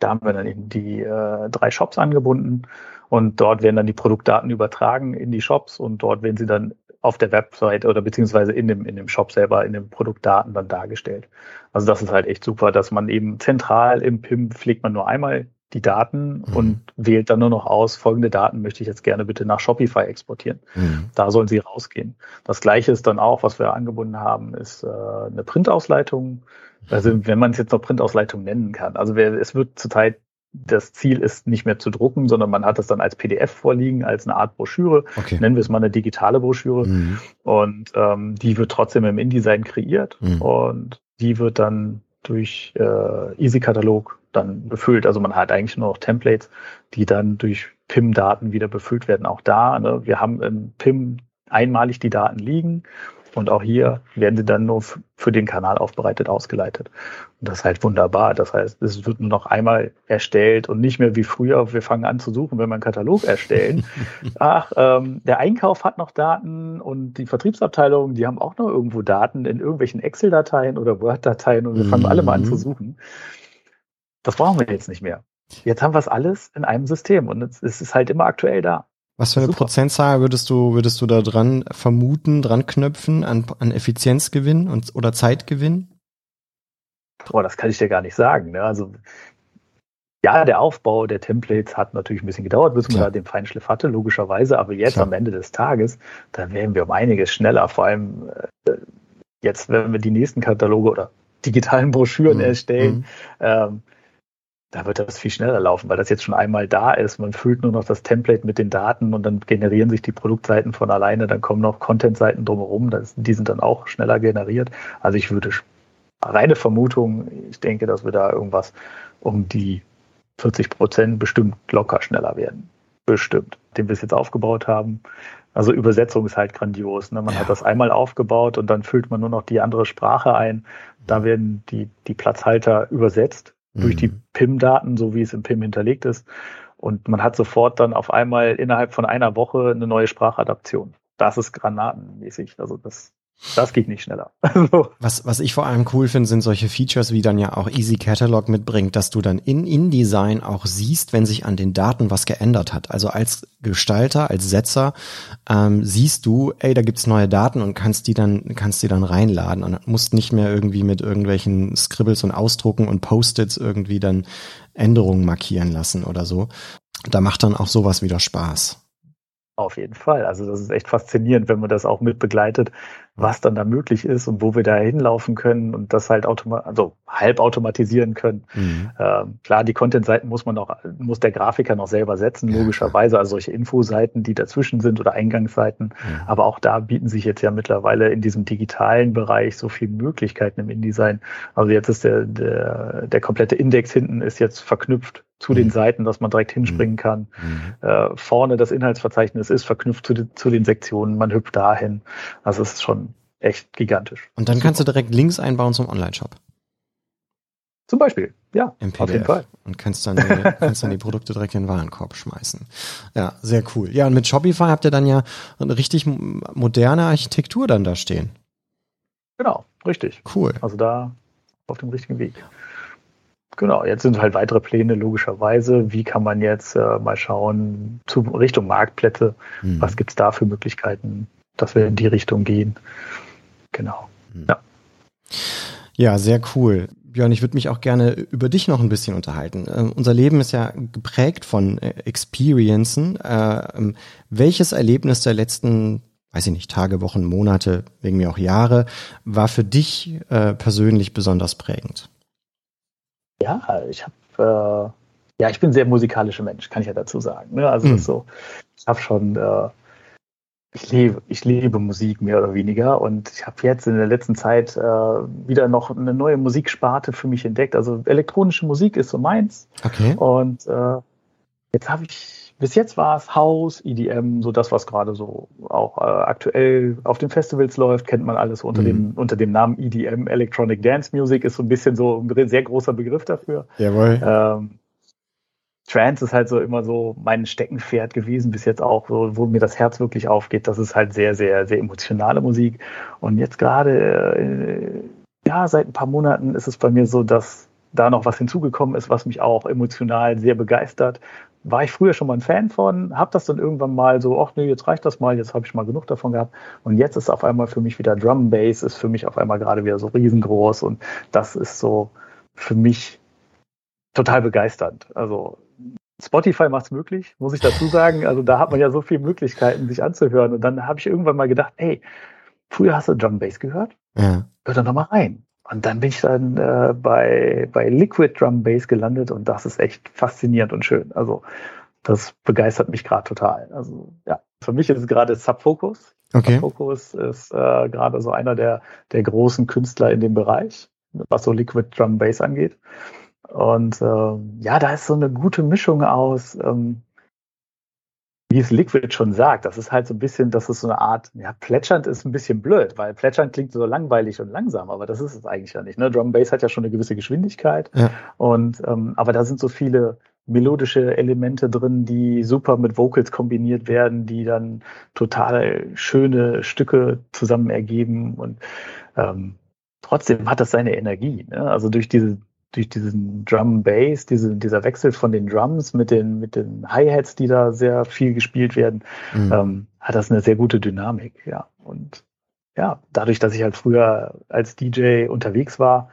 Da haben wir dann eben die äh, drei Shops angebunden und dort werden dann die Produktdaten übertragen in die Shops und dort werden sie dann auf der Website oder beziehungsweise in dem, in dem Shop selber, in den Produktdaten dann dargestellt. Also das ist halt echt super, dass man eben zentral im PIM pflegt man nur einmal die Daten mhm. und wählt dann nur noch aus, folgende Daten möchte ich jetzt gerne bitte nach Shopify exportieren. Mhm. Da sollen sie rausgehen. Das gleiche ist dann auch, was wir angebunden haben, ist äh, eine Printausleitung. Also wenn man es jetzt noch Printausleitung nennen kann. Also wer, es wird zurzeit das Ziel ist nicht mehr zu drucken, sondern man hat es dann als PDF vorliegen, als eine Art Broschüre. Okay. Nennen wir es mal eine digitale Broschüre. Mhm. Und ähm, die wird trotzdem im InDesign kreiert mhm. und die wird dann durch äh, Easy-Katalog dann befüllt. Also man hat eigentlich nur noch Templates, die dann durch PIM-Daten wieder befüllt werden. Auch da, ne, wir haben im PIM einmalig die Daten liegen und auch hier werden sie dann nur für den Kanal aufbereitet ausgeleitet. Und das ist halt wunderbar. Das heißt, es wird nur noch einmal erstellt und nicht mehr wie früher, wir fangen an zu suchen, wenn wir einen Katalog erstellen. Ach, ähm, der Einkauf hat noch Daten und die Vertriebsabteilung, die haben auch noch irgendwo Daten in irgendwelchen Excel-Dateien oder Word-Dateien und wir fangen mhm. alle mal an zu mhm. suchen. Das brauchen wir jetzt nicht mehr. Jetzt haben wir es alles in einem System und es ist halt immer aktuell da. Was für eine Super. Prozentzahl würdest du, würdest du da dran vermuten, dran knöpfen an, an Effizienzgewinn und, oder Zeitgewinn? Boah, das kann ich dir gar nicht sagen. Ne? Also, ja, der Aufbau der Templates hat natürlich ein bisschen gedauert, bis man da den Feinschliff hatte, logischerweise. Aber jetzt Klar. am Ende des Tages, da wären wir um einiges schneller. Vor allem äh, jetzt, wenn wir die nächsten Kataloge oder digitalen Broschüren mhm. erstellen, mhm. ähm, da wird das viel schneller laufen, weil das jetzt schon einmal da ist. Man füllt nur noch das Template mit den Daten und dann generieren sich die Produktseiten von alleine. Dann kommen noch Content-Seiten drumherum. Das, die sind dann auch schneller generiert. Also ich würde reine Vermutung, ich denke, dass wir da irgendwas um die 40 Prozent bestimmt locker schneller werden. Bestimmt. Den wir es jetzt aufgebaut haben. Also Übersetzung ist halt grandios. Ne? Man ja. hat das einmal aufgebaut und dann füllt man nur noch die andere Sprache ein. Da werden die, die Platzhalter übersetzt durch die mhm. PIM-Daten, so wie es im PIM hinterlegt ist. Und man hat sofort dann auf einmal innerhalb von einer Woche eine neue Sprachadaption. Das ist granatenmäßig. Also das das geht nicht schneller. was, was ich vor allem cool finde, sind solche Features, wie dann ja auch Easy Catalog mitbringt, dass du dann in InDesign auch siehst, wenn sich an den Daten was geändert hat. Also als Gestalter, als Setzer ähm, siehst du, ey, da gibt's neue Daten und kannst die dann, kannst die dann reinladen und musst nicht mehr irgendwie mit irgendwelchen Scribbles und Ausdrucken und Post-its irgendwie dann Änderungen markieren lassen oder so. Da macht dann auch sowas wieder Spaß. Auf jeden Fall. Also das ist echt faszinierend, wenn man das auch mit begleitet, was dann da möglich ist und wo wir da hinlaufen können und das halt automa also halb automatisieren können. Mhm. Ähm, klar, die Content-Seiten muss man auch, muss der Grafiker noch selber setzen, logischerweise. Also solche Infoseiten, die dazwischen sind oder Eingangsseiten. Mhm. Aber auch da bieten sich jetzt ja mittlerweile in diesem digitalen Bereich so viele Möglichkeiten im InDesign. Also jetzt ist der, der, der komplette Index hinten ist jetzt verknüpft zu mhm. den Seiten, dass man direkt hinspringen mhm. kann. Mhm. Äh, vorne das Inhaltsverzeichnis ist verknüpft zu, zu, den Sektionen, man hüpft dahin. Also es ist schon echt gigantisch. Und dann Super. kannst du direkt Links einbauen zum Online-Shop. Zum Beispiel, ja, Im PDF. auf jeden Fall. Und kannst dann, die, kannst dann die Produkte direkt in den Warenkorb schmeißen. Ja, sehr cool. Ja, und mit Shopify habt ihr dann ja eine richtig moderne Architektur dann da stehen. Genau, richtig. Cool. Also da auf dem richtigen Weg. Genau, jetzt sind halt weitere Pläne logischerweise. Wie kann man jetzt äh, mal schauen zu Richtung Marktplätze? Mhm. Was gibt's da für Möglichkeiten, dass wir in die Richtung gehen? Genau. Mhm. Ja. ja, sehr cool. Björn, ich würde mich auch gerne über dich noch ein bisschen unterhalten. Ähm, unser Leben ist ja geprägt von äh, Experiencen. Äh, welches Erlebnis der letzten, weiß ich nicht, Tage, Wochen, Monate, wegen mir auch Jahre, war für dich äh, persönlich besonders prägend? Ja, ich habe, äh, ja, ich bin ein sehr musikalischer Mensch, kann ich ja dazu sagen. Ne? Also mhm. das ist so, ich habe schon, äh, ich lebe, ich liebe Musik mehr oder weniger und ich habe jetzt in der letzten Zeit äh, wieder noch eine neue Musiksparte für mich entdeckt. Also elektronische Musik ist so meins. Okay. Und äh, jetzt habe ich bis jetzt war es House, EDM, so das, was gerade so auch äh, aktuell auf den Festivals läuft, kennt man alles unter, mhm. dem, unter dem Namen EDM, Electronic Dance Music, ist so ein bisschen so ein sehr großer Begriff dafür. Jawohl. Ähm, Trance ist halt so immer so mein Steckenpferd gewesen, bis jetzt auch, so, wo mir das Herz wirklich aufgeht. Das ist halt sehr, sehr, sehr emotionale Musik. Und jetzt gerade, äh, ja, seit ein paar Monaten ist es bei mir so, dass da noch was hinzugekommen ist, was mich auch emotional sehr begeistert, war ich früher schon mal ein Fan von, habe das dann irgendwann mal so, ach nee, jetzt reicht das mal, jetzt habe ich mal genug davon gehabt. Und jetzt ist auf einmal für mich wieder Drum Bass, ist für mich auf einmal gerade wieder so riesengroß und das ist so für mich total begeisternd. Also Spotify macht es möglich, muss ich dazu sagen. Also da hat man ja so viele Möglichkeiten, sich anzuhören. Und dann habe ich irgendwann mal gedacht, ey, früher hast du Drum Bass gehört? Ja. Hör doch noch mal rein. Und dann bin ich dann äh, bei, bei Liquid Drum Bass gelandet und das ist echt faszinierend und schön. Also das begeistert mich gerade total. Also ja, für mich ist es gerade Subfocus. Okay. Subfocus ist äh, gerade so einer der, der großen Künstler in dem Bereich. was so Liquid Drum Bass angeht. Und äh, ja, da ist so eine gute Mischung aus, ähm, wie es Liquid schon sagt, das ist halt so ein bisschen, das ist so eine Art, ja, plätschernd ist ein bisschen blöd, weil plätschernd klingt so langweilig und langsam, aber das ist es eigentlich ja nicht. Ne? Drum Bass hat ja schon eine gewisse Geschwindigkeit ja. und ähm, aber da sind so viele melodische Elemente drin, die super mit Vocals kombiniert werden, die dann total schöne Stücke zusammen ergeben und ähm, trotzdem hat das seine Energie. Ne? Also durch diese durch diesen Drum Bass, diese, dieser Wechsel von den Drums mit den, mit den Hi-Hats, die da sehr viel gespielt werden, mhm. ähm, hat das eine sehr gute Dynamik, ja. Und ja, dadurch, dass ich halt früher als DJ unterwegs war,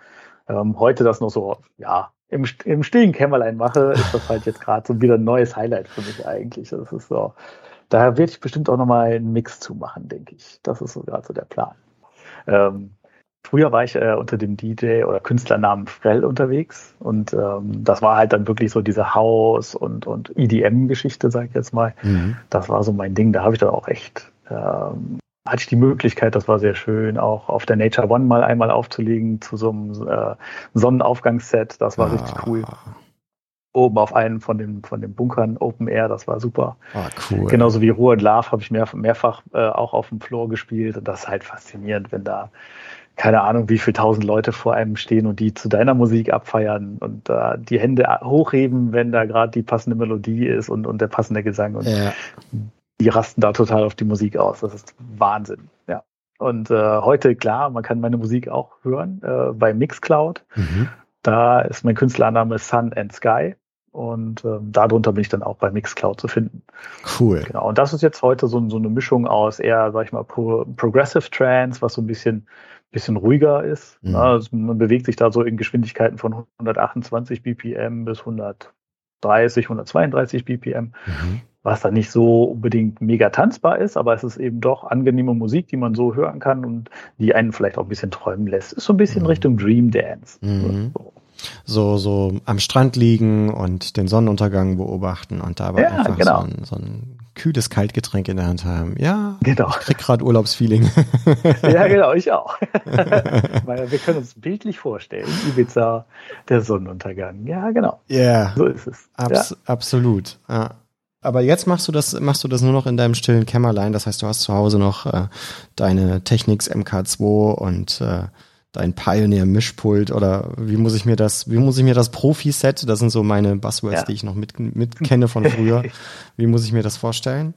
ähm, heute das noch so, ja, im, im stillen Kämmerlein mache, ist das halt jetzt gerade so wieder ein neues Highlight für mich eigentlich. Das ist so, da werde ich bestimmt auch nochmal einen Mix zu machen, denke ich. Das ist so gerade so der Plan. Ähm, Früher war ich äh, unter dem DJ oder Künstlernamen Frell unterwegs und ähm, das war halt dann wirklich so diese House- und, und EDM-Geschichte, sag ich jetzt mal. Mhm. Das war so mein Ding. Da habe ich dann auch echt, ähm, hatte ich die Möglichkeit, das war sehr schön, auch auf der Nature One mal einmal aufzulegen zu so einem äh, Sonnenaufgangsset. Das war ah. richtig cool oben auf einen von den, von den Bunkern Open Air, das war super. Ah, cool. Genauso wie Ruhe und Love habe ich mehr, mehrfach äh, auch auf dem Floor gespielt und das ist halt faszinierend, wenn da keine Ahnung, wie viele tausend Leute vor einem stehen und die zu deiner Musik abfeiern und äh, die Hände hochheben, wenn da gerade die passende Melodie ist und, und der passende Gesang. Und ja. die rasten da total auf die Musik aus. Das ist Wahnsinn. Ja. Und äh, heute, klar, man kann meine Musik auch hören äh, bei Mixcloud. Mhm. Da ist mein Künstlername Sun and Sky. Und ähm, darunter bin ich dann auch bei Mixcloud zu finden. Cool. Genau. Und das ist jetzt heute so, so eine Mischung aus eher, sag ich mal, Pro Progressive Trance, was so ein bisschen bisschen ruhiger ist. Mhm. Also man bewegt sich da so in Geschwindigkeiten von 128 BPM bis 130, 132 BPM, mhm. was dann nicht so unbedingt mega tanzbar ist, aber es ist eben doch angenehme Musik, die man so hören kann und die einen vielleicht auch ein bisschen träumen lässt. Ist so ein bisschen mhm. Richtung Dream Dance. Mhm. So. So, so am Strand liegen und den Sonnenuntergang beobachten und dabei ja, einfach genau. so, ein, so ein kühles Kaltgetränk in der Hand haben. Ja, genau. ich krieg gerade Urlaubsfeeling. ja, genau, ich auch. wir können uns bildlich vorstellen, Ibiza, der Sonnenuntergang. Ja, genau. Ja, yeah. so ist es. Abs ja. Absolut. Ja. Aber jetzt machst du das, machst du das nur noch in deinem stillen Kämmerlein. Das heißt, du hast zu Hause noch äh, deine Technics MK2 und äh, dein Pioneer-Mischpult oder wie muss ich mir das, wie muss ich mir das Profi-Set, das sind so meine Buzzwords, ja. die ich noch mit, mit kenne von früher. wie muss ich mir das vorstellen?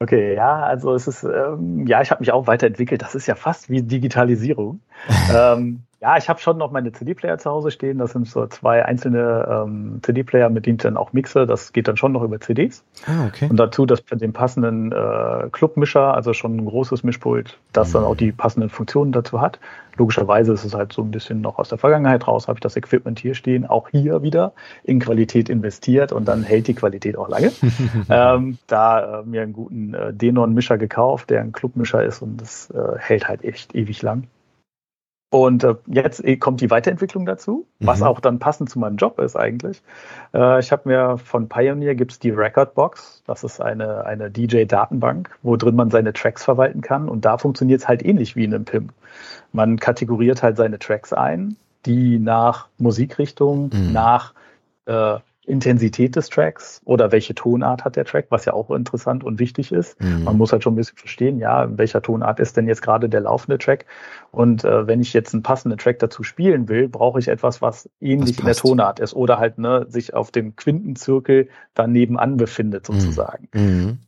Okay, ja, also es ist, ähm, ja, ich habe mich auch weiterentwickelt. Das ist ja fast wie Digitalisierung. ähm, ja, ich habe schon noch meine CD-Player zu Hause stehen. Das sind so zwei einzelne ähm, CD-Player, mit denen ich dann auch mixe. Das geht dann schon noch über CDs. Ah, okay. Und dazu das den passenden äh, Clubmischer, also schon ein großes Mischpult, das mhm. dann auch die passenden Funktionen dazu hat. Logischerweise ist es halt so ein bisschen noch aus der Vergangenheit raus, habe ich das Equipment hier stehen, auch hier wieder in Qualität investiert und dann hält die Qualität auch lange. ähm, da äh, mir einen guten äh, Denon-Mischer gekauft, der ein Clubmischer ist und das äh, hält halt echt ewig lang. Und äh, jetzt äh, kommt die Weiterentwicklung dazu, mhm. was auch dann passend zu meinem Job ist eigentlich. Äh, ich habe mir von Pioneer gibt's die Recordbox. Das ist eine, eine DJ-Datenbank, wo drin man seine Tracks verwalten kann. Und da funktioniert es halt ähnlich wie in einem PIM. Man kategoriert halt seine Tracks ein, die nach Musikrichtung, mhm. nach äh, Intensität des Tracks oder welche Tonart hat der Track, was ja auch interessant und wichtig ist. Mhm. Man muss halt schon ein bisschen verstehen, ja, in welcher Tonart ist denn jetzt gerade der laufende Track. Und äh, wenn ich jetzt einen passenden Track dazu spielen will, brauche ich etwas, was ähnlich in der Tonart ist oder halt ne, sich auf dem Quintenzirkel daneben an befindet mhm. sozusagen. Mhm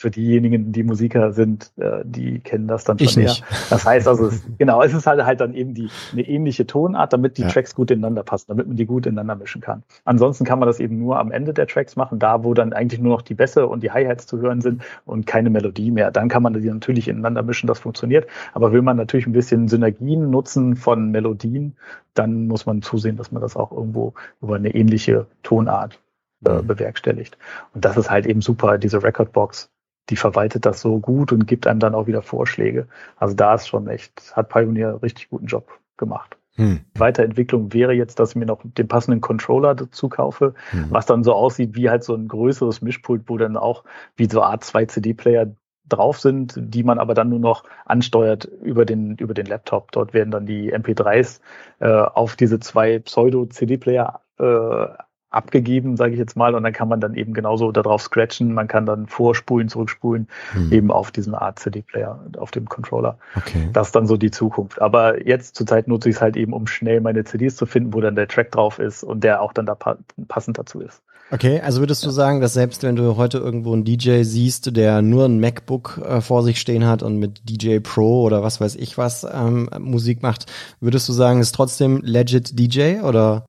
für diejenigen, die Musiker sind, äh, die kennen das dann schon ich eher. Nicht. Das heißt also, es, genau, es ist halt halt dann eben die eine ähnliche Tonart, damit die ja. Tracks gut ineinander passen, damit man die gut ineinander mischen kann. Ansonsten kann man das eben nur am Ende der Tracks machen, da wo dann eigentlich nur noch die Bässe und die Hi-Hats zu hören sind und keine Melodie mehr. Dann kann man die natürlich ineinander mischen, das funktioniert. Aber will man natürlich ein bisschen Synergien nutzen von Melodien, dann muss man zusehen, dass man das auch irgendwo über eine ähnliche Tonart äh, mhm. bewerkstelligt. Und das ist halt eben super, diese Recordbox die verwaltet das so gut und gibt einem dann auch wieder Vorschläge. Also da ist schon echt, hat Pioneer richtig guten Job gemacht. Hm. Weiterentwicklung wäre jetzt, dass ich mir noch den passenden Controller dazu kaufe, hm. was dann so aussieht wie halt so ein größeres Mischpult, wo dann auch wie so Art 2 CD-Player drauf sind, die man aber dann nur noch ansteuert über den, über den Laptop. Dort werden dann die MP3s äh, auf diese zwei Pseudo-CD-Player äh, abgegeben, sage ich jetzt mal, und dann kann man dann eben genauso darauf scratchen, man kann dann vorspulen, zurückspulen, hm. eben auf diesem Art CD-Player, auf dem Controller. Okay. Das ist dann so die Zukunft. Aber jetzt zurzeit nutze ich es halt eben, um schnell meine CDs zu finden, wo dann der Track drauf ist und der auch dann da pa passend dazu ist. Okay, also würdest du sagen, dass selbst wenn du heute irgendwo einen DJ siehst, der nur ein MacBook äh, vor sich stehen hat und mit DJ Pro oder was weiß ich was ähm, Musik macht, würdest du sagen, ist trotzdem legit DJ oder?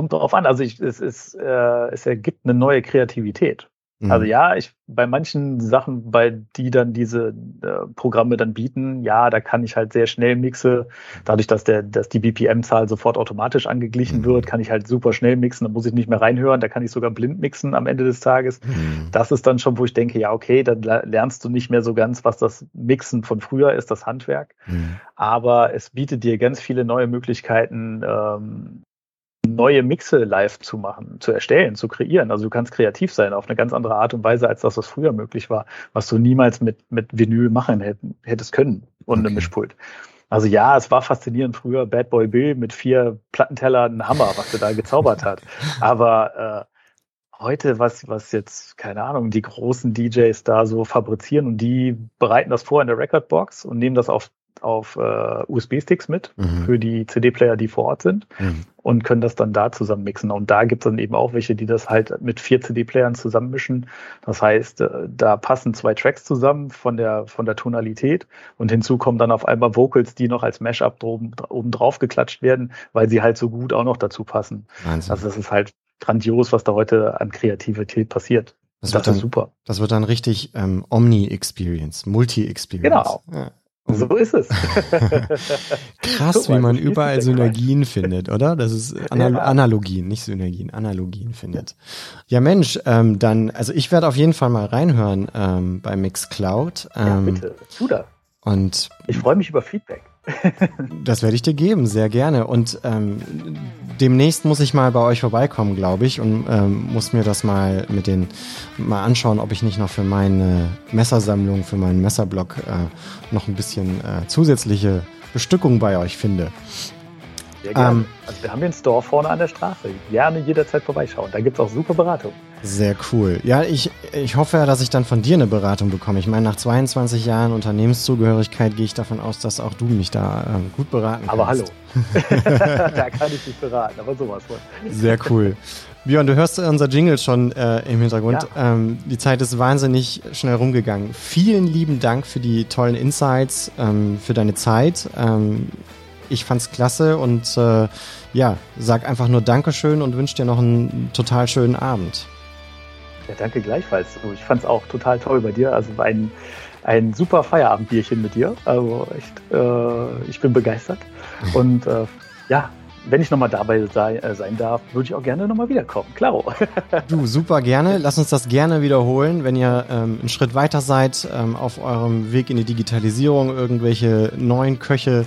Kommt darauf an. Also ich, es, ist, äh, es ergibt eine neue Kreativität. Mhm. Also ja, ich bei manchen Sachen, bei die dann diese äh, Programme dann bieten, ja, da kann ich halt sehr schnell mixe. Dadurch, dass der, dass die BPM-Zahl sofort automatisch angeglichen mhm. wird, kann ich halt super schnell mixen. Da muss ich nicht mehr reinhören. Da kann ich sogar blind mixen am Ende des Tages. Mhm. Das ist dann schon, wo ich denke, ja, okay, dann lernst du nicht mehr so ganz, was das Mixen von früher ist, das Handwerk. Mhm. Aber es bietet dir ganz viele neue Möglichkeiten, ähm, neue Mixe live zu machen, zu erstellen, zu kreieren. Also du kannst kreativ sein auf eine ganz andere Art und Weise, als das, was früher möglich war, was du niemals mit, mit Vinyl machen hättest können und okay. einem Mischpult. Also ja, es war faszinierend früher, Bad Boy Bill mit vier Plattentellern, Hammer, was er da gezaubert hat. Aber äh, heute, was, was jetzt, keine Ahnung, die großen DJs da so fabrizieren und die bereiten das vor in der Recordbox und nehmen das auf auf äh, USB-Sticks mit mhm. für die CD-Player, die vor Ort sind mhm. und können das dann da zusammen mixen. Und da gibt es dann eben auch welche, die das halt mit vier CD-Playern zusammenmischen. Das heißt, äh, da passen zwei Tracks zusammen von der, von der Tonalität und hinzu kommen dann auf einmal Vocals, die noch als Mashup oben, oben drauf geklatscht werden, weil sie halt so gut auch noch dazu passen. Wahnsinn. Also das ist halt grandios, was da heute an Kreativität passiert. Das, das wird dann, super. Das wird dann richtig ähm, Omni-Experience, Multi-Experience. Genau. Ja. So ist es. Krass, wie man überall Synergien findet, oder? Das ist Anal ja. Analogien, nicht Synergien, Analogien findet. Ja, Mensch, ähm, dann, also ich werde auf jeden Fall mal reinhören ähm, bei Mixcloud. Ähm, ja, bitte, tu das. Und ich freue mich über Feedback. Das werde ich dir geben, sehr gerne. Und ähm, demnächst muss ich mal bei euch vorbeikommen, glaube ich, und ähm, muss mir das mal mit den mal anschauen, ob ich nicht noch für meine Messersammlung, für meinen Messerblock äh, noch ein bisschen äh, zusätzliche Bestückung bei euch finde. Sehr gerne. Ähm, also wir haben den Store vorne an der Straße. Gerne jederzeit vorbeischauen. Da gibt es auch super Beratung. Sehr cool. Ja, ich, ich hoffe ja, dass ich dann von dir eine Beratung bekomme. Ich meine, nach 22 Jahren Unternehmenszugehörigkeit gehe ich davon aus, dass auch du mich da äh, gut beraten kannst. Aber hallo. da kann ich dich beraten, aber sowas von. Sehr cool. Björn, du hörst unser Jingle schon äh, im Hintergrund. Ja. Ähm, die Zeit ist wahnsinnig schnell rumgegangen. Vielen lieben Dank für die tollen Insights, ähm, für deine Zeit. Ähm, ich fand's klasse und äh, ja, sag einfach nur Dankeschön und wünsche dir noch einen total schönen Abend. Ja, danke gleichfalls. Ich fand es auch total toll bei dir. Also ein, ein super Feierabendbierchen mit dir. Also echt, äh, ich bin begeistert. Und äh, ja, wenn ich nochmal dabei sei, äh, sein darf, würde ich auch gerne nochmal wiederkommen. Klaro. du, super gerne. Lass uns das gerne wiederholen, wenn ihr ähm, einen Schritt weiter seid ähm, auf eurem Weg in die Digitalisierung, irgendwelche neuen Köche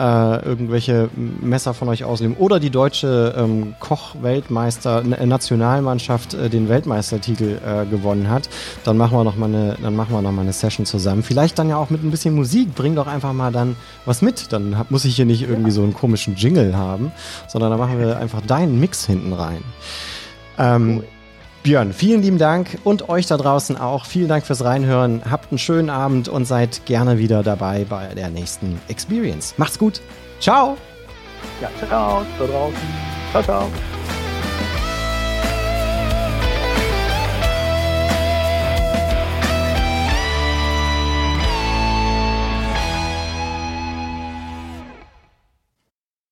äh, irgendwelche Messer von euch ausleben oder die deutsche ähm, Koch-Weltmeister, Nationalmannschaft äh, den Weltmeistertitel äh, gewonnen hat, dann machen wir noch mal eine, dann machen wir noch mal eine Session zusammen. Vielleicht dann ja auch mit ein bisschen Musik. Bring doch einfach mal dann was mit. Dann hab, muss ich hier nicht irgendwie so einen komischen Jingle haben, sondern dann machen wir einfach deinen Mix hinten rein. Ähm, cool. Björn, vielen lieben Dank und euch da draußen auch. Vielen Dank fürs Reinhören. Habt einen schönen Abend und seid gerne wieder dabei bei der nächsten Experience. Macht's gut. Ciao. Ja, ciao da draußen. Ciao, ciao.